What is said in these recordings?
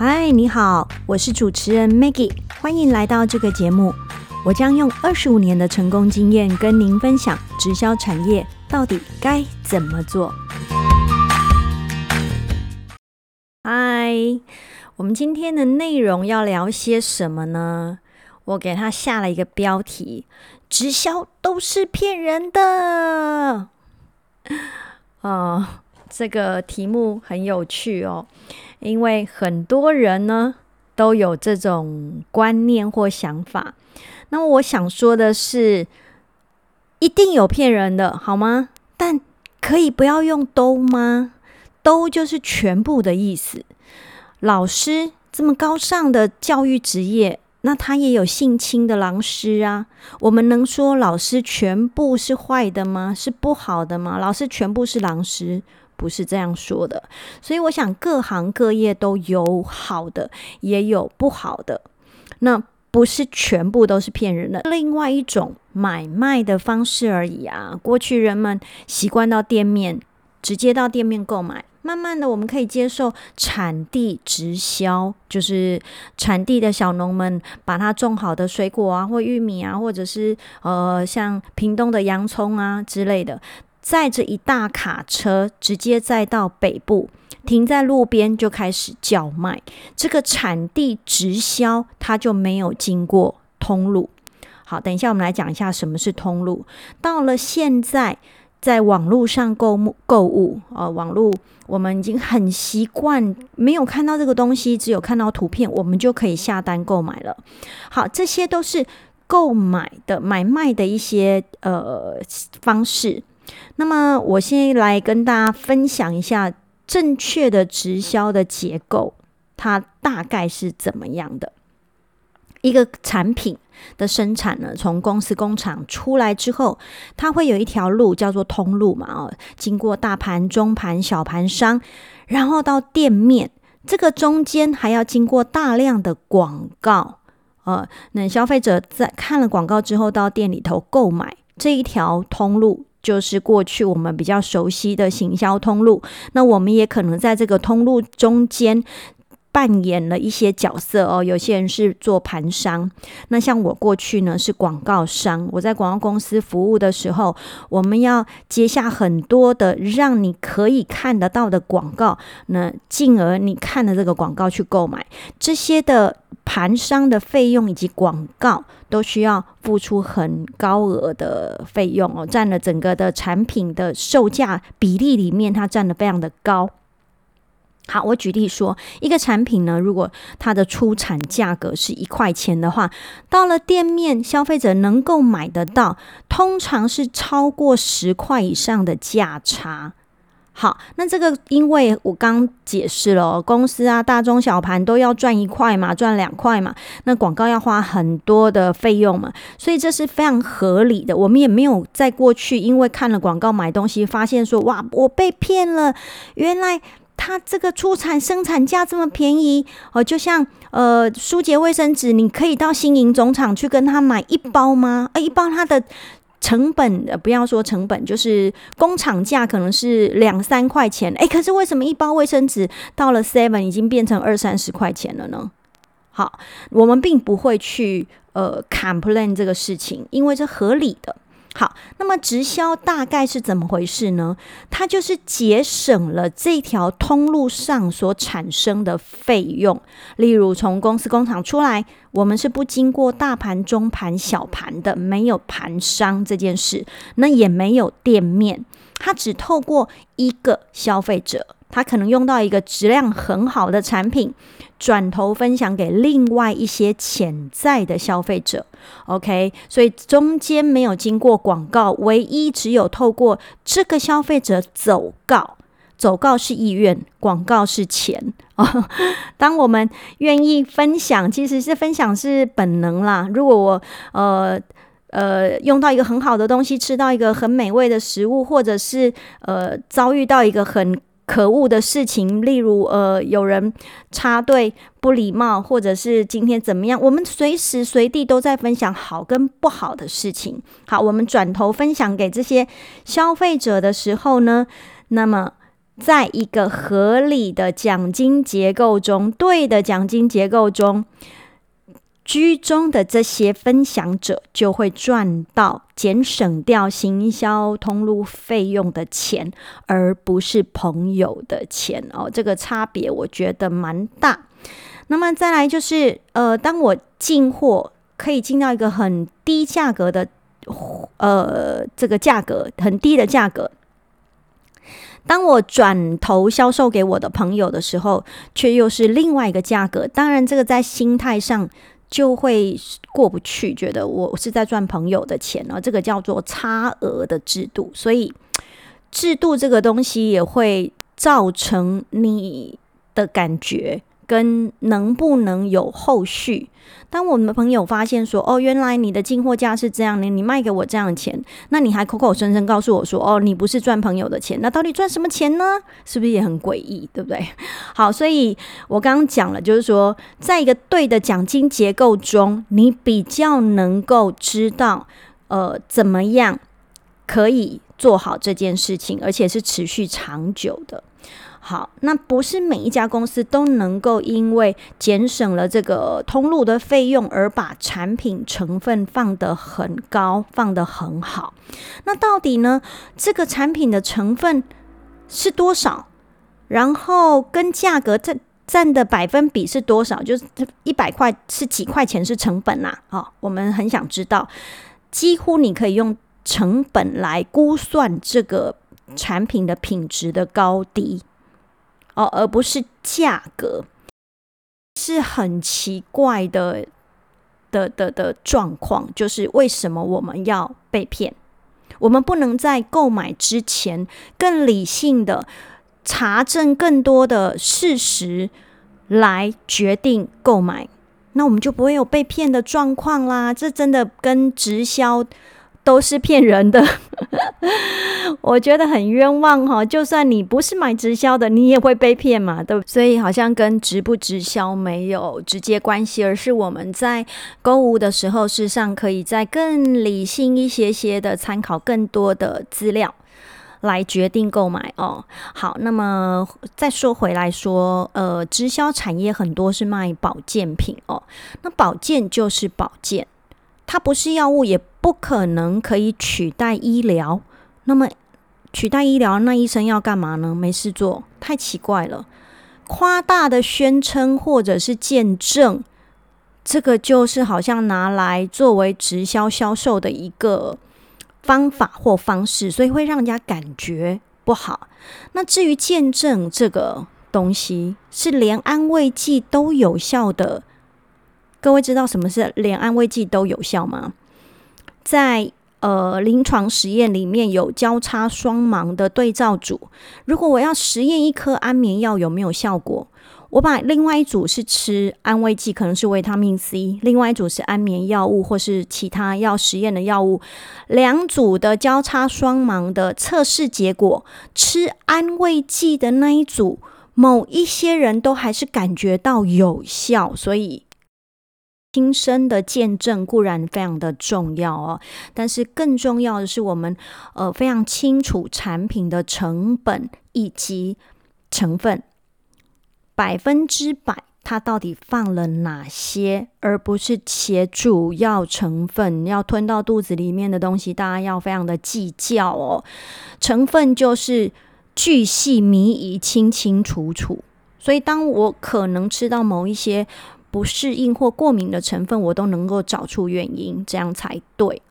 嗨，你好，我是主持人 Maggie，欢迎来到这个节目。我将用二十五年的成功经验跟您分享直销产业到底该怎么做。嗨，我们今天的内容要聊些什么呢？我给他下了一个标题：直销都是骗人的。哦，这个题目很有趣哦，因为很多人呢都有这种观念或想法。那么我想说的是，一定有骗人的，好吗？但可以不要用“都”吗？“都”就是全部的意思。老师这么高尚的教育职业，那他也有性侵的老师啊。我们能说老师全部是坏的吗？是不好的吗？老师全部是老师，不是这样说的。所以我想，各行各业都有好的，也有不好的。那不是全部都是骗人的，另外一种买卖的方式而已啊。过去人们习惯到店面，直接到店面购买，慢慢的我们可以接受产地直销，就是产地的小农们把它种好的水果啊，或玉米啊，或者是呃像屏东的洋葱啊之类的，载着一大卡车，直接载到北部。停在路边就开始叫卖，这个产地直销它就没有经过通路。好，等一下我们来讲一下什么是通路。到了现在，在网络上购物购物，呃，网络我们已经很习惯，没有看到这个东西，只有看到图片，我们就可以下单购买了。好，这些都是购买的买卖的一些呃方式。那么，我先来跟大家分享一下。正确的直销的结构，它大概是怎么样的？一个产品的生产呢，从公司工厂出来之后，它会有一条路叫做通路嘛？哦，经过大盘、中盘、小盘商，然后到店面，这个中间还要经过大量的广告。呃，那消费者在看了广告之后，到店里头购买这一条通路。就是过去我们比较熟悉的行销通路，那我们也可能在这个通路中间扮演了一些角色哦。有些人是做盘商，那像我过去呢是广告商，我在广告公司服务的时候，我们要接下很多的让你可以看得到的广告，那进而你看了这个广告去购买这些的。盘商的费用以及广告都需要付出很高额的费用哦，占了整个的产品的售价比例里面，它占的非常的高。好，我举例说，一个产品呢，如果它的出产价格是一块钱的话，到了店面，消费者能够买得到，通常是超过十块以上的价差。好，那这个因为我刚解释了，公司啊，大中小盘都要赚一块嘛，赚两块嘛，那广告要花很多的费用嘛，所以这是非常合理的。我们也没有在过去因为看了广告买东西，发现说哇，我被骗了，原来它这个出产生产价这么便宜哦，就像呃，舒洁卫生纸，你可以到新营总厂去跟他买一包吗？啊，一包它的。成本呃，不要说成本，就是工厂价可能是两三块钱，哎，可是为什么一包卫生纸到了 Seven 已经变成二三十块钱了呢？好，我们并不会去呃 complain 这个事情，因为这合理的。好，那么直销大概是怎么回事呢？它就是节省了这条通路上所产生的费用，例如从公司工厂出来，我们是不经过大盘、中盘、小盘的，没有盘商这件事，那也没有店面，它只透过一个消费者。他可能用到一个质量很好的产品，转头分享给另外一些潜在的消费者。OK，所以中间没有经过广告，唯一只有透过这个消费者走告，走告是意愿，广告是钱啊。当我们愿意分享，其实是分享是本能啦。如果我呃呃用到一个很好的东西，吃到一个很美味的食物，或者是呃遭遇到一个很可恶的事情，例如呃，有人插队不礼貌，或者是今天怎么样？我们随时随地都在分享好跟不好的事情。好，我们转头分享给这些消费者的时候呢，那么在一个合理的奖金结构中，对的奖金结构中，居中的这些分享者就会赚到减省掉行销通路费用的钱，而不是朋友的钱哦。这个差别我觉得蛮大。那么再来就是，呃，当我进货可以进到一个很低价格的，呃，这个价格很低的价格。当我转头销售给我的朋友的时候，却又是另外一个价格。当然，这个在心态上就会过不去，觉得我是在赚朋友的钱呢。这个叫做差额的制度，所以制度这个东西也会造成你的感觉。跟能不能有后续？当我们的朋友发现说：“哦，原来你的进货价是这样的，你卖给我这样的钱，那你还口口声声告诉我说：‘哦，你不是赚朋友的钱，那到底赚什么钱呢？’是不是也很诡异？对不对？好，所以我刚刚讲了，就是说，在一个对的奖金结构中，你比较能够知道，呃，怎么样可以做好这件事情，而且是持续长久的。好，那不是每一家公司都能够因为减省了这个通路的费用而把产品成分放得很高，放得很好。那到底呢？这个产品的成分是多少？然后跟价格占占的百分比是多少？就是一百块是几块钱是成本呐？好，我们很想知道。几乎你可以用成本来估算这个产品的品质的高低。哦，而不是价格，是很奇怪的的的的状况。就是为什么我们要被骗？我们不能在购买之前更理性的查证更多的事实来决定购买，那我们就不会有被骗的状况啦。这真的跟直销。都是骗人的，我觉得很冤枉哈。就算你不是买直销的，你也会被骗嘛，对所以好像跟直不直销没有直接关系，而是我们在购物的时候，事实上可以在更理性一些些的参考更多的资料来决定购买哦。好，那么再说回来说，呃，直销产业很多是卖保健品哦，那保健就是保健。它不是药物，也不可能可以取代医疗。那么取代医疗，那医生要干嘛呢？没事做，太奇怪了。夸大的宣称或者是见证，这个就是好像拿来作为直销销售的一个方法或方式，所以会让人家感觉不好。那至于见证这个东西，是连安慰剂都有效的。各位知道什么是连安慰剂都有效吗？在呃临床实验里面有交叉双盲的对照组。如果我要实验一颗安眠药有没有效果，我把另外一组是吃安慰剂，可能是维他命 C，另外一组是安眠药物或是其他要实验的药物。两组的交叉双盲的测试结果，吃安慰剂的那一组，某一些人都还是感觉到有效，所以。亲身的见证固然非常的重要哦，但是更重要的是，我们呃非常清楚产品的成本以及成分，百分之百它到底放了哪些，而不是且主要成分要吞到肚子里面的东西，大家要非常的计较哦。成分就是巨细靡遗、清清楚楚，所以当我可能吃到某一些。不适应或过敏的成分，我都能够找出原因，这样才对。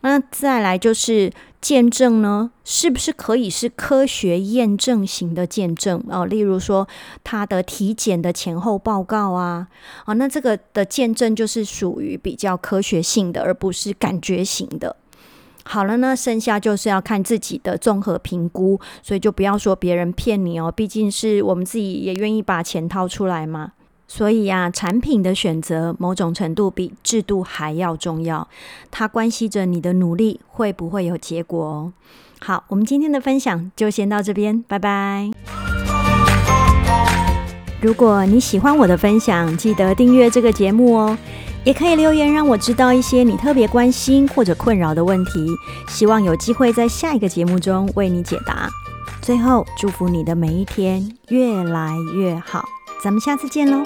那再来就是见证呢，是不是可以是科学验证型的见证哦？例如说他的体检的前后报告啊，啊，那这个的见证就是属于比较科学性的，而不是感觉型的。好了，那剩下就是要看自己的综合评估，所以就不要说别人骗你哦，毕竟是我们自己也愿意把钱掏出来嘛。所以呀，产品的选择某种程度比制度还要重要，它关系着你的努力会不会有结果哦。好，我们今天的分享就先到这边，拜拜。如果你喜欢我的分享，记得订阅这个节目哦，也可以留言让我知道一些你特别关心或者困扰的问题，希望有机会在下一个节目中为你解答。最后，祝福你的每一天越来越好。咱们下次见喽。